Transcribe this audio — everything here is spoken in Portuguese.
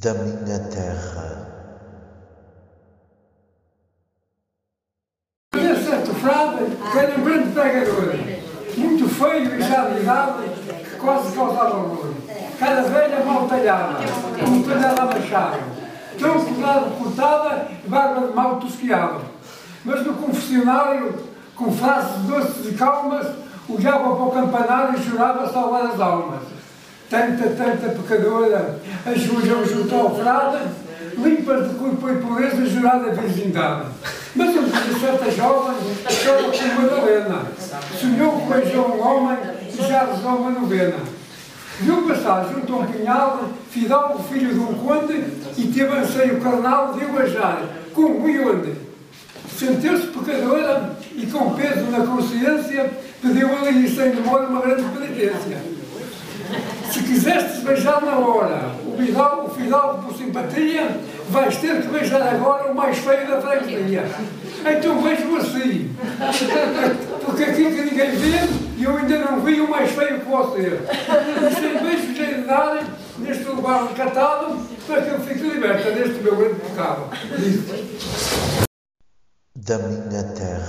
da minha terra. Havia certo frade que era um grande pregador, muito feio e já de idade, que quase causava horror. Cada velha mal talhada, como talhada a machado, tronco de lado cortada e barba mal tosquiada. Mas no confessionário, com frases doces e calmas, olhava para o campanário e chorava salvar as almas. Tanta, tanta pecadora, ajoelhou junto ao frade, limpas de corpo e pureza, jurada virgindade. Mas um dia, certa jovem, chora com Madalena, sonhou que beijou um homem e já rezou uma novena. Viu passar junto a um pinhal, Fidalgo, filho de um conde, e teve anseio carnal de o beijar. Como e onde? Sentiu-se pecadora e, com peso na consciência, pediu ali sem demora uma grande penitência. Se quisestes beijar na hora o fidalgo, o fidalgo por simpatia, vais ter que beijar agora o mais feio da freguesia. Então beijo assim. Porque aqui que ninguém vê, e eu ainda não vi o mais feio que você. E sem beijo de dar neste lugar recatado, para que eu fique liberta deste meu grande pecado. Da minha terra.